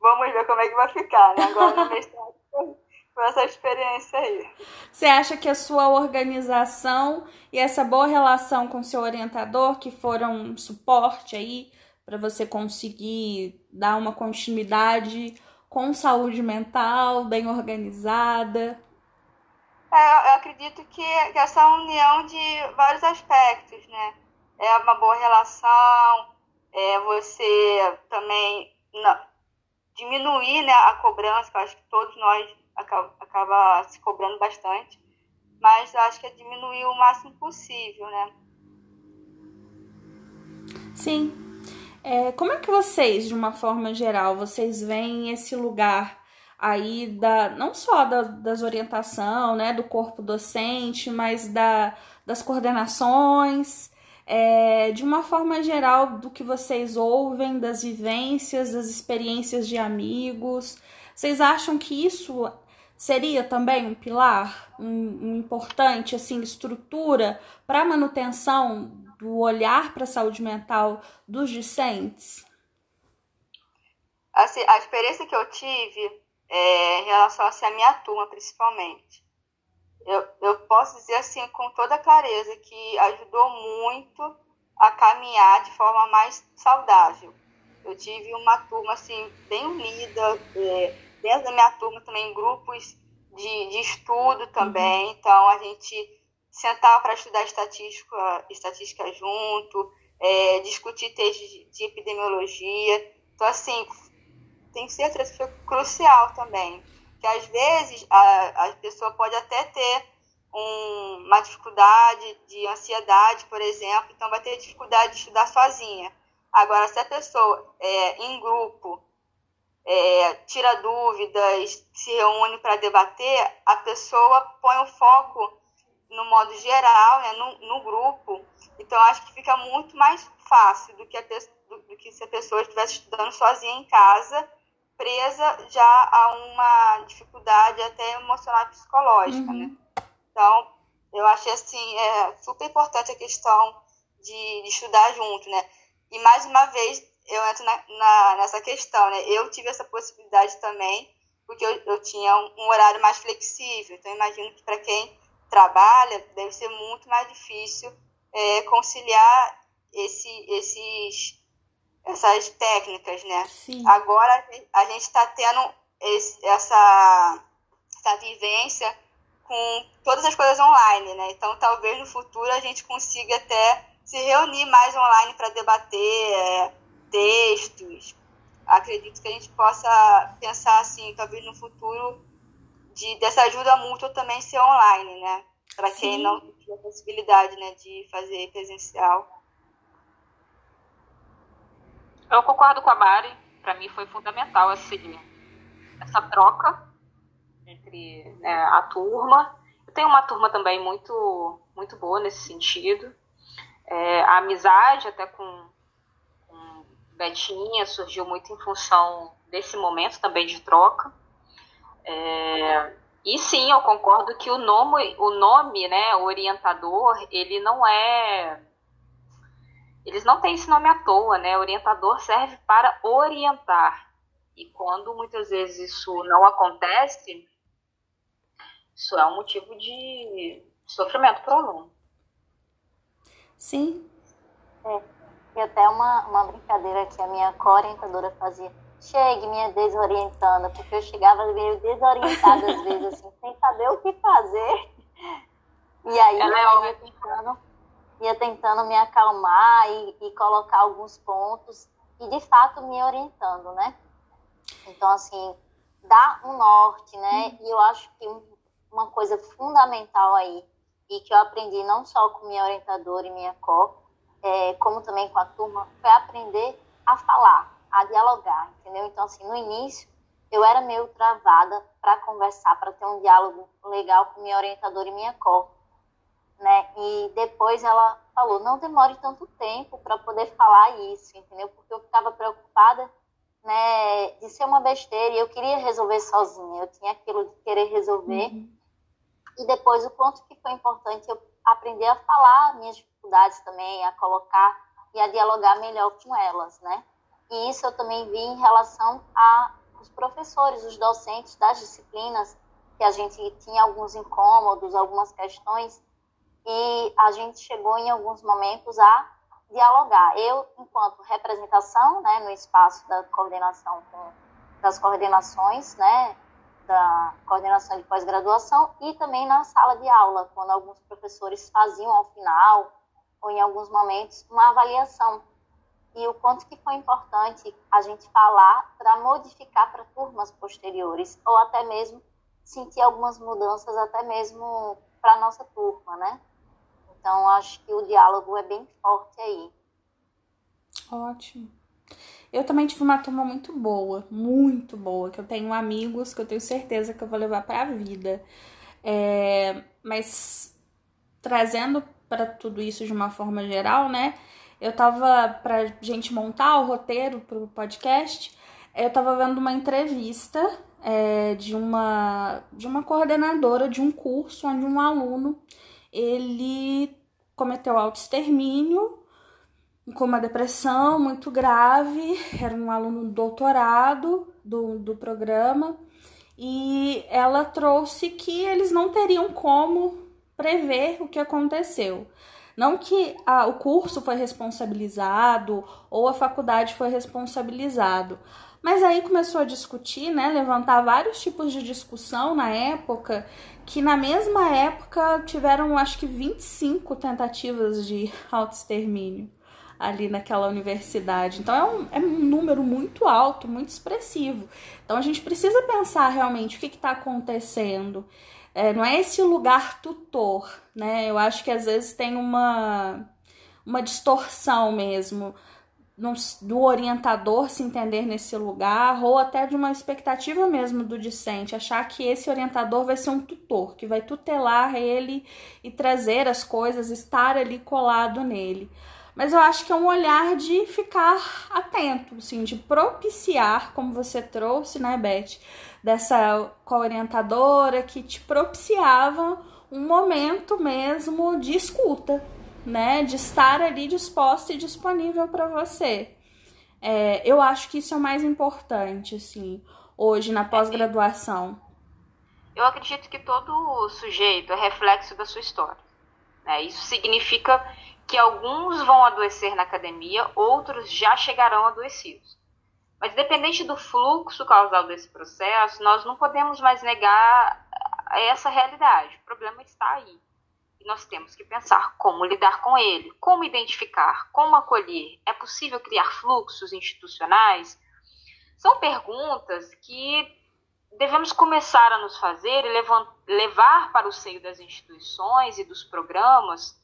vamos ver como é que vai ficar, né? Agora no mestrado foi essa experiência aí. Você acha que a sua organização e essa boa relação com seu orientador, que foram um suporte aí para você conseguir dar uma continuidade com saúde mental, bem organizada? É, eu acredito que, que essa união de vários aspectos, né? É uma boa relação, é você também não, diminuir né, a cobrança, que eu acho que todos nós acaba, acaba se cobrando bastante, mas acho que é diminuir o máximo possível, né? Sim, é, como é que vocês, de uma forma geral, vocês veem esse lugar aí da não só da, das orientação, né, do corpo docente, mas da, das coordenações, é, de uma forma geral do que vocês ouvem, das vivências, das experiências de amigos. Vocês acham que isso seria também um pilar, um, um importante assim estrutura para manutenção do olhar para a saúde mental dos discentes? Assim, a experiência que eu tive é, em relação assim, à minha turma, principalmente. Eu, eu posso dizer assim com toda clareza que ajudou muito a caminhar de forma mais saudável. Eu tive uma turma assim bem unida, é, dentro da minha turma também grupos de, de estudo também. Uhum. Então a gente sentava para estudar estatística, estatística junto, é, discutir textos de, de epidemiologia. Então assim tenho certeza que foi crucial também. Que às vezes a, a pessoa pode até ter um, uma dificuldade de ansiedade, por exemplo, então vai ter dificuldade de estudar sozinha. Agora, se a pessoa é, em grupo é, tira dúvidas, se reúne para debater, a pessoa põe o foco no modo geral, né, no, no grupo. Então, acho que fica muito mais fácil do que, a, do, do que se a pessoa estivesse estudando sozinha em casa presa já a uma dificuldade até emocional e psicológica, uhum. né? Então, eu achei assim, é super importante a questão de, de, estudar junto, né? E mais uma vez, eu entro na, na, nessa questão, né? Eu tive essa possibilidade também, porque eu, eu tinha um, um horário mais flexível. Então, imagino que para quem trabalha, deve ser muito mais difícil é, conciliar esse, esses essas técnicas, né? Sim. Agora a gente está tendo esse, essa, essa vivência com todas as coisas online, né? Então talvez no futuro a gente consiga até se reunir mais online para debater é, textos. Acredito que a gente possa pensar assim, talvez no futuro de dessa ajuda mútua também ser online, né? Para quem não tem a possibilidade, né, de fazer presencial. Eu concordo com a Mari. Para mim foi fundamental assim, essa troca entre né, a turma. Eu tenho uma turma também muito, muito boa nesse sentido. É, a amizade até com, com Betinha surgiu muito em função desse momento também de troca. É, e sim, eu concordo que o nome, o nome, né, orientador, ele não é eles não têm esse nome à toa, né? Orientador serve para orientar. E quando muitas vezes isso não acontece, isso é um motivo de sofrimento para o aluno. Sim. É. E até uma, uma brincadeira que a minha co-orientadora fazia. Chegue me desorientando, porque eu chegava meio desorientada às vezes, assim, sem saber o que fazer. E aí Ela é eu ia tentando ia tentando me acalmar e, e colocar alguns pontos e de fato me orientando, né? Então, assim, dá um norte, né? E eu acho que uma coisa fundamental aí, e que eu aprendi não só com minha orientadora e minha co, é, como também com a turma, foi aprender a falar, a dialogar, entendeu? Então, assim, no início, eu era meio travada para conversar, para ter um diálogo legal com minha orientadora e minha co né? E depois ela falou, não demore tanto tempo para poder falar isso, entendeu? Porque eu ficava preocupada, né, de ser uma besteira e eu queria resolver sozinha, eu tinha aquilo de querer resolver. Uhum. E depois o ponto que foi importante eu aprender a falar minhas dificuldades também, a colocar e a dialogar melhor com elas, né? E isso eu também vi em relação a os professores, os docentes das disciplinas, que a gente tinha alguns incômodos, algumas questões, e a gente chegou em alguns momentos a dialogar. Eu, enquanto representação, né, no espaço da coordenação com, das coordenações, né, da coordenação de pós-graduação e também na sala de aula, quando alguns professores faziam ao final ou em alguns momentos uma avaliação. E o quanto que foi importante a gente falar para modificar para turmas posteriores ou até mesmo sentir algumas mudanças até mesmo para nossa turma, né? Então, acho que o diálogo é bem forte aí. Ótimo. Eu também tive uma turma muito boa, muito boa, que eu tenho amigos que eu tenho certeza que eu vou levar para a vida. É, mas trazendo para tudo isso de uma forma geral, né? Eu tava pra gente montar o roteiro pro podcast, eu tava vendo uma entrevista é, de uma de uma coordenadora de um curso onde um aluno ele cometeu autoextermínio com uma depressão muito grave, era um aluno doutorado do, do programa, e ela trouxe que eles não teriam como prever o que aconteceu. Não que a, o curso foi responsabilizado ou a faculdade foi responsabilizado, mas aí começou a discutir, né, levantar vários tipos de discussão na época, que na mesma época tiveram acho que 25 tentativas de autoextermínio ali naquela universidade. Então é um, é um número muito alto, muito expressivo. Então a gente precisa pensar realmente o que está acontecendo. É, não é esse lugar tutor, né? Eu acho que às vezes tem uma, uma distorção mesmo do orientador se entender nesse lugar, ou até de uma expectativa mesmo do discente, achar que esse orientador vai ser um tutor, que vai tutelar ele e trazer as coisas, estar ali colado nele. Mas eu acho que é um olhar de ficar atento, assim, de propiciar, como você trouxe, né, Beth, dessa co-orientadora que te propiciava um momento mesmo de escuta, né, de estar ali disposta e disponível para você. É, eu acho que isso é o mais importante, assim, hoje na pós-graduação. Eu acredito que todo sujeito é reflexo da sua história. Né? Isso significa que alguns vão adoecer na academia, outros já chegarão adoecidos. Mas dependente do fluxo causal desse processo, nós não podemos mais negar essa realidade. O problema está aí. E nós temos que pensar como lidar com ele, como identificar, como acolher. É possível criar fluxos institucionais? São perguntas que devemos começar a nos fazer e levar para o seio das instituições e dos programas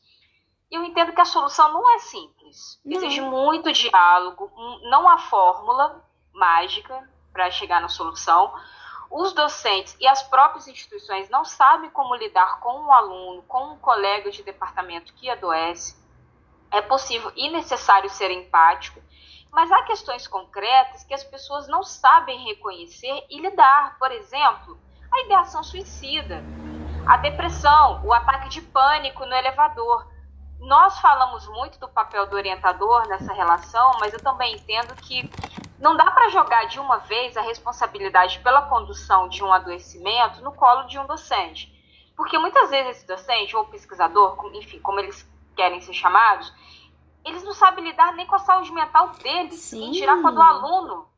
e eu entendo que a solução não é simples. Não. Exige muito diálogo, não há fórmula mágica para chegar na solução. Os docentes e as próprias instituições não sabem como lidar com um aluno, com um colega de departamento que adoece. É possível e necessário ser empático, mas há questões concretas que as pessoas não sabem reconhecer e lidar. Por exemplo, a ideação suicida, a depressão, o ataque de pânico no elevador nós falamos muito do papel do orientador nessa relação, mas eu também entendo que não dá para jogar de uma vez a responsabilidade pela condução de um adoecimento no colo de um docente. Porque muitas vezes esse docente ou pesquisador, enfim, como eles querem ser chamados, eles não sabem lidar nem com a saúde mental deles, Sim. em tirar com a do aluno.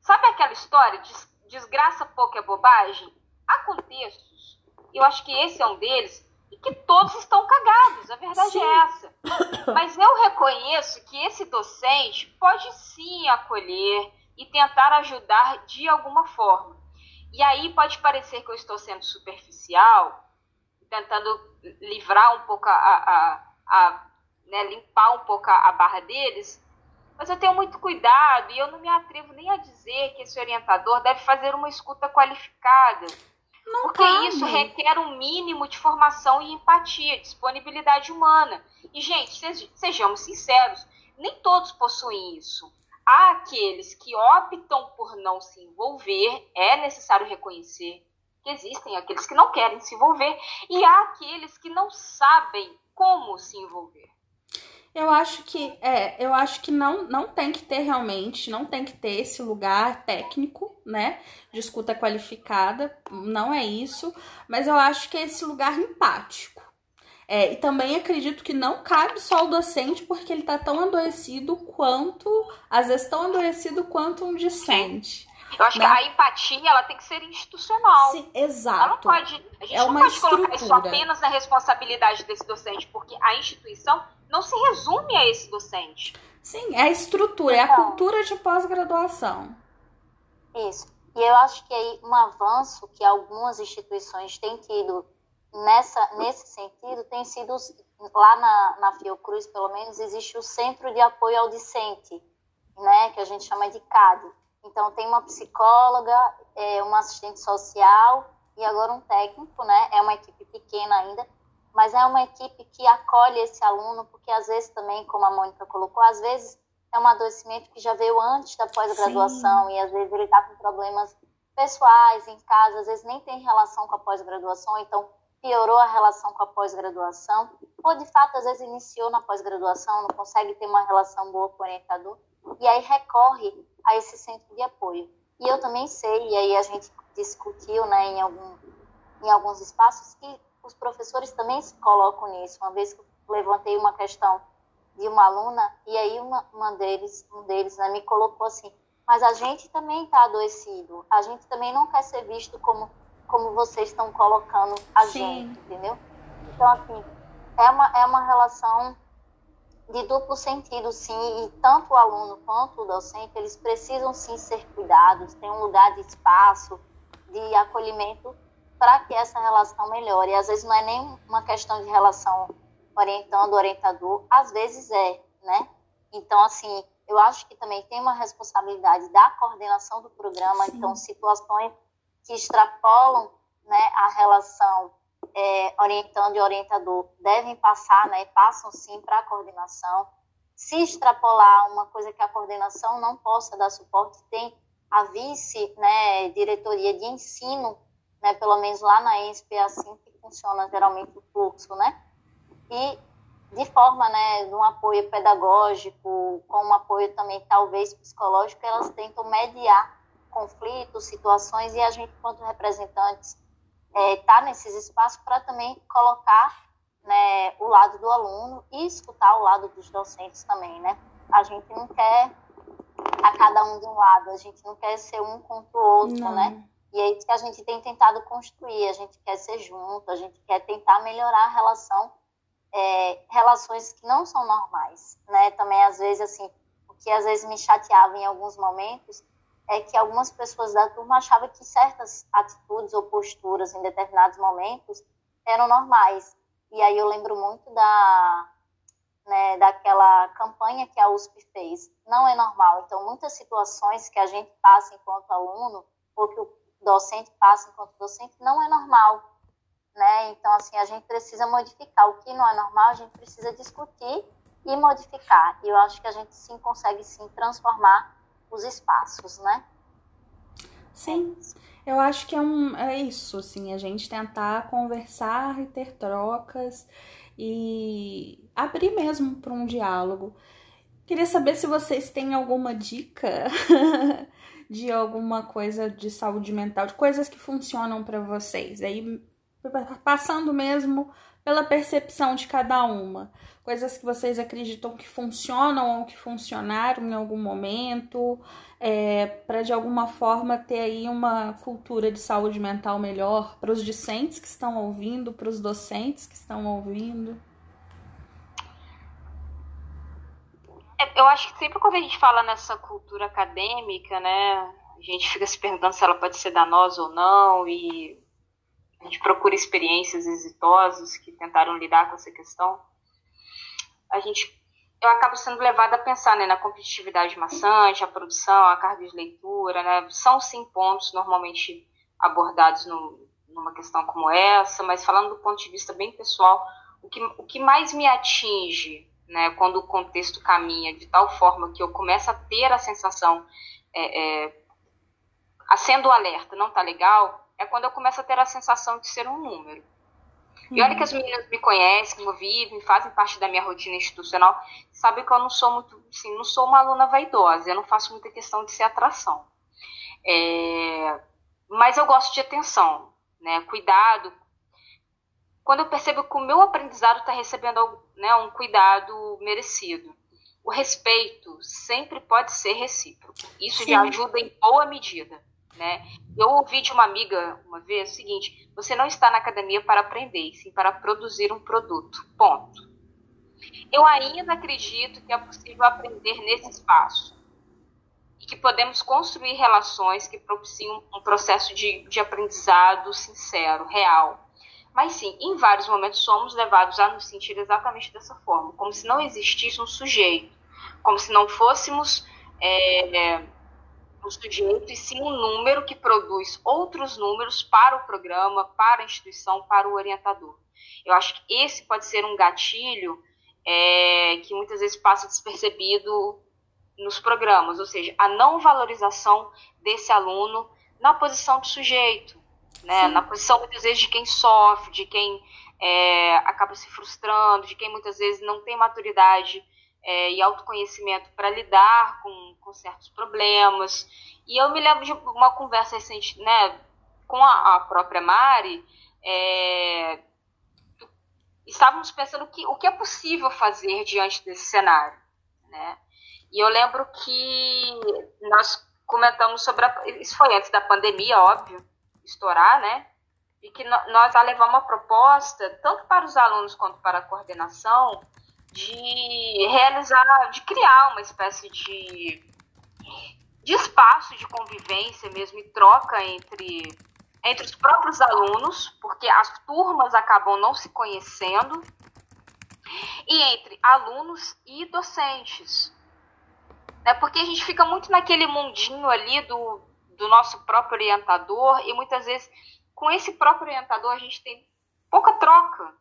Sabe aquela história de desgraça pouco é bobagem? Há contextos, eu acho que esse é um deles, e que todos estão cagados. A verdade sim. é essa. Mas eu reconheço que esse docente pode sim acolher e tentar ajudar de alguma forma. E aí pode parecer que eu estou sendo superficial, tentando livrar um pouco a, a, a né, limpar um pouco a, a barra deles, mas eu tenho muito cuidado e eu não me atrevo nem a dizer que esse orientador deve fazer uma escuta qualificada não Porque cabe. isso requer um mínimo de formação e empatia, disponibilidade humana. E, gente, sejamos sinceros, nem todos possuem isso. Há aqueles que optam por não se envolver, é necessário reconhecer que existem aqueles que não querem se envolver, e há aqueles que não sabem como se envolver. Eu acho que é, eu acho que não, não tem que ter realmente, não tem que ter esse lugar técnico, né? De escuta qualificada, não é isso, mas eu acho que é esse lugar empático. É, e também acredito que não cabe só o docente, porque ele tá tão adoecido quanto, às vezes tão adoecido quanto um discente. Eu acho né? que a empatia ela tem que ser institucional. Sim, exato. Ela não pode, a gente é não pode estrutura. colocar isso apenas na responsabilidade desse docente, porque a instituição não se resume a esse docente. Sim, é a estrutura, então, é a então. cultura de pós-graduação. Isso. E eu acho que aí um avanço que algumas instituições têm tido nessa, nesse sentido tem sido lá na, na Fiocruz, pelo menos, existe o Centro de Apoio ao Discente, né, que a gente chama de CAD. Então, tem uma psicóloga, é, uma assistente social e agora um técnico, né? É uma equipe pequena ainda, mas é uma equipe que acolhe esse aluno, porque às vezes também, como a Mônica colocou, às vezes é um adoecimento que já veio antes da pós-graduação e às vezes ele está com problemas pessoais em casa, às vezes nem tem relação com a pós-graduação, então piorou a relação com a pós-graduação, ou de fato às vezes iniciou na pós-graduação, não consegue ter uma relação boa com o orientador, e aí recorre a esse centro de apoio. E eu também sei, e aí a gente discutiu né, em, algum, em alguns espaços, que os professores também se colocam nisso. Uma vez que eu levantei uma questão de uma aluna, e aí uma, uma deles, um deles né, me colocou assim, mas a gente também está adoecido, a gente também não quer ser visto como, como vocês estão colocando a Sim. gente, entendeu? Então, assim, é uma, é uma relação de duplo sentido, sim, e tanto o aluno quanto o docente, eles precisam sim ser cuidados, ter um lugar de espaço, de acolhimento para que essa relação melhore. E às vezes não é nem uma questão de relação orientando, orientador, às vezes é, né? Então, assim, eu acho que também tem uma responsabilidade da coordenação do programa, sim. então situações que extrapolam né, a relação é, orientando e orientador devem passar, né, passam sim para a coordenação. Se extrapolar uma coisa que a coordenação não possa dar suporte, tem a vice, né, diretoria de ensino, né, pelo menos lá na ENSP é assim que funciona geralmente o fluxo, né? E de forma, né, de um apoio pedagógico, com um apoio também talvez psicológico, elas tentam mediar conflitos, situações e a gente, quanto representantes estar é, tá nesses espaços para também colocar né, o lado do aluno e escutar o lado dos docentes também, né? A gente não quer a cada um de um lado, a gente não quer ser um contra o outro, não. né? E é isso que a gente tem tentado construir, a gente quer ser junto, a gente quer tentar melhorar a relação, é, relações que não são normais, né? Também, às vezes, assim, o que às vezes me chateava em alguns momentos é que algumas pessoas da turma achavam que certas atitudes ou posturas em determinados momentos eram normais. E aí eu lembro muito da, né, daquela campanha que a USP fez. Não é normal. Então, muitas situações que a gente passa enquanto aluno, ou que o docente passa enquanto docente, não é normal. Né? Então, assim, a gente precisa modificar. O que não é normal, a gente precisa discutir e modificar. E eu acho que a gente sim consegue sim transformar os espaços, né? Sim, eu acho que é, um, é isso, assim, a gente tentar conversar e ter trocas e abrir mesmo para um diálogo. Queria saber se vocês têm alguma dica de alguma coisa de saúde mental, de coisas que funcionam para vocês. Aí passando mesmo pela percepção de cada uma. Coisas que vocês acreditam que funcionam ou que funcionaram em algum momento, é, para de alguma forma ter aí uma cultura de saúde mental melhor para os discentes que estão ouvindo, para os docentes que estão ouvindo. Eu acho que sempre quando a gente fala nessa cultura acadêmica, né, a gente fica se perguntando se ela pode ser danosa ou não, e a gente procura experiências exitosas que tentaram lidar com essa questão, a gente eu acabo sendo levada a pensar né, na competitividade maçante, a produção, a carga de leitura, né, são sim pontos normalmente abordados no, numa questão como essa, mas falando do ponto de vista bem pessoal, o que, o que mais me atinge né, quando o contexto caminha de tal forma que eu começo a ter a sensação, é, é, acendo o alerta, não tá legal, é quando eu começo a ter a sensação de ser um número. Uhum. E olha que as meninas me conhecem, me vivem, fazem parte da minha rotina institucional, sabem que eu não sou muito, assim, não sou uma aluna vaidosa, eu não faço muita questão de ser atração. É, mas eu gosto de atenção, né? Cuidado. Quando eu percebo que o meu aprendizado está recebendo né, um cuidado merecido. O respeito sempre pode ser recíproco. Isso Sim. já ajuda em boa medida. Né? Eu ouvi de uma amiga uma vez o seguinte: você não está na academia para aprender, sim para produzir um produto. Ponto. Eu ainda acredito que é possível aprender nesse espaço e que podemos construir relações que propiciam um processo de, de aprendizado sincero, real. Mas sim, em vários momentos somos levados a nos sentir exatamente dessa forma, como se não existisse um sujeito, como se não fôssemos é, o sujeito, e sim um número que produz outros números para o programa, para a instituição, para o orientador. Eu acho que esse pode ser um gatilho é, que muitas vezes passa despercebido nos programas, ou seja, a não valorização desse aluno na posição de sujeito, né? na posição muitas vezes de quem sofre, de quem é, acaba se frustrando, de quem muitas vezes não tem maturidade é, e autoconhecimento para lidar com, com certos problemas. E eu me lembro de uma conversa recente né, com a, a própria Mari. É, estávamos pensando que, o que é possível fazer diante desse cenário. Né? E eu lembro que nós comentamos sobre. A, isso foi antes da pandemia, óbvio, estourar, né? E que nós levamos uma proposta, tanto para os alunos quanto para a coordenação, de realizar, de criar uma espécie de, de espaço de convivência mesmo e troca entre, entre os próprios alunos, porque as turmas acabam não se conhecendo, e entre alunos e docentes. Né? Porque a gente fica muito naquele mundinho ali do, do nosso próprio orientador, e muitas vezes com esse próprio orientador a gente tem pouca troca.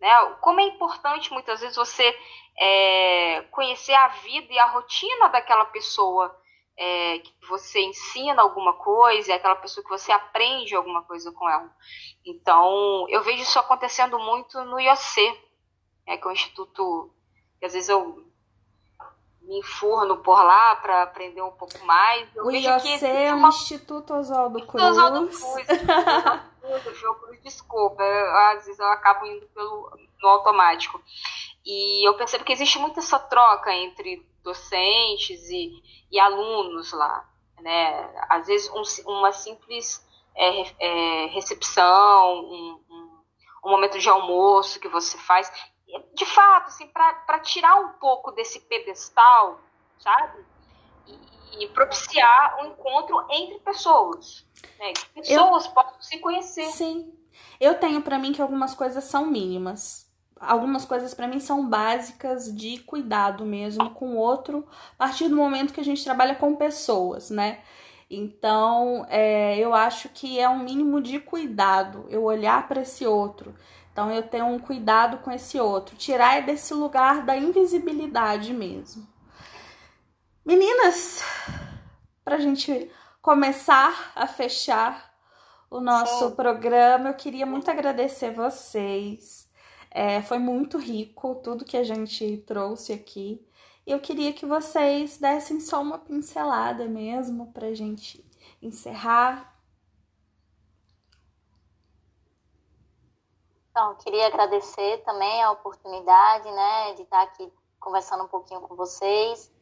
Né? Como é importante muitas vezes você é, conhecer a vida e a rotina daquela pessoa é, que você ensina alguma coisa, é aquela pessoa que você aprende alguma coisa com ela. Então, eu vejo isso acontecendo muito no IOC, né, que é o instituto que às vezes eu me enfurno por lá para aprender um pouco mais. Eu o IOC é uma... Instituto Oswaldo Cruz. Oswaldo Cruz. Fiocruz, desculpa, eu, às vezes eu acabo indo pelo, no automático. E eu percebo que existe muita essa troca entre docentes e, e alunos lá. Né? Às vezes um, uma simples é, é, recepção, um, um, um momento de almoço que você faz. De fato, assim, para tirar um pouco desse pedestal, sabe? E, e propiciar um encontro entre pessoas. Né? Que pessoas eu, possam se conhecer. Sim. Eu tenho para mim que algumas coisas são mínimas. Algumas coisas para mim são básicas de cuidado mesmo com o outro, a partir do momento que a gente trabalha com pessoas, né? Então, é, eu acho que é um mínimo de cuidado eu olhar para esse outro. Então, eu tenho um cuidado com esse outro, tirar desse lugar da invisibilidade mesmo. Meninas, pra gente começar a fechar o nosso Sim. programa, eu queria muito agradecer vocês. É, foi muito rico tudo que a gente trouxe aqui. Eu queria que vocês dessem só uma pincelada mesmo pra gente encerrar. Então, queria agradecer também a oportunidade, né, de estar aqui conversando um pouquinho com vocês.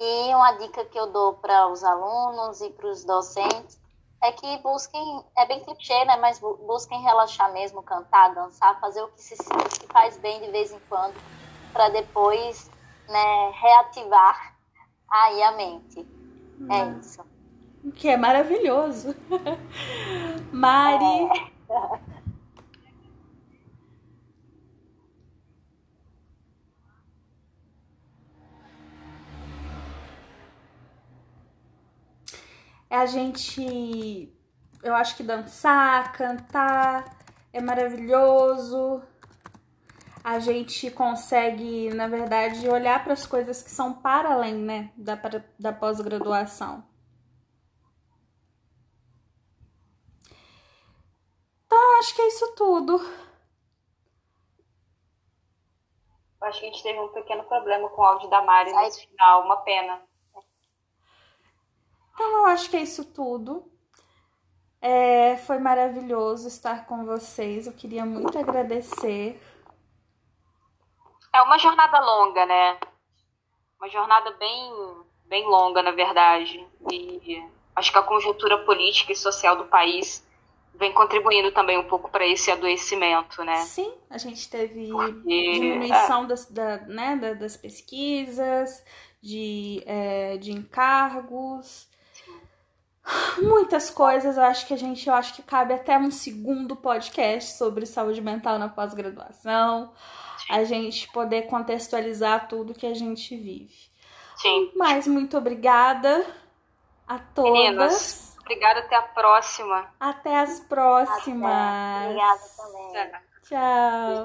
E uma dica que eu dou para os alunos e para os docentes é que busquem, é bem clichê, né, mas busquem relaxar mesmo, cantar, dançar, fazer o que se, se faz bem de vez em quando, para depois, né, reativar aí a mente. É hum. isso. Que é maravilhoso. Mari. É. é a gente, eu acho que dançar, cantar é maravilhoso. A gente consegue, na verdade, olhar para as coisas que são para além, né, da, da pós-graduação. Então, acho que é isso tudo. acho que a gente teve um pequeno problema com o áudio da Mari nesse final, uma pena. Então, eu acho que é isso tudo. É, foi maravilhoso estar com vocês. Eu queria muito agradecer. É uma jornada longa, né? Uma jornada bem, bem longa, na verdade. E acho que a conjuntura política e social do país vem contribuindo também um pouco para esse adoecimento, né? Sim, a gente teve Porque, diminuição é... das, da, né, das pesquisas, de, é, de encargos, muitas coisas. Eu acho que a gente, eu acho que cabe até um segundo podcast sobre saúde mental na pós-graduação. A gente poder contextualizar tudo que a gente vive. Sim. Mas muito obrigada a todas. Meninas, obrigada, até a próxima. Até as próximas. Obrigada também. É. Tchau.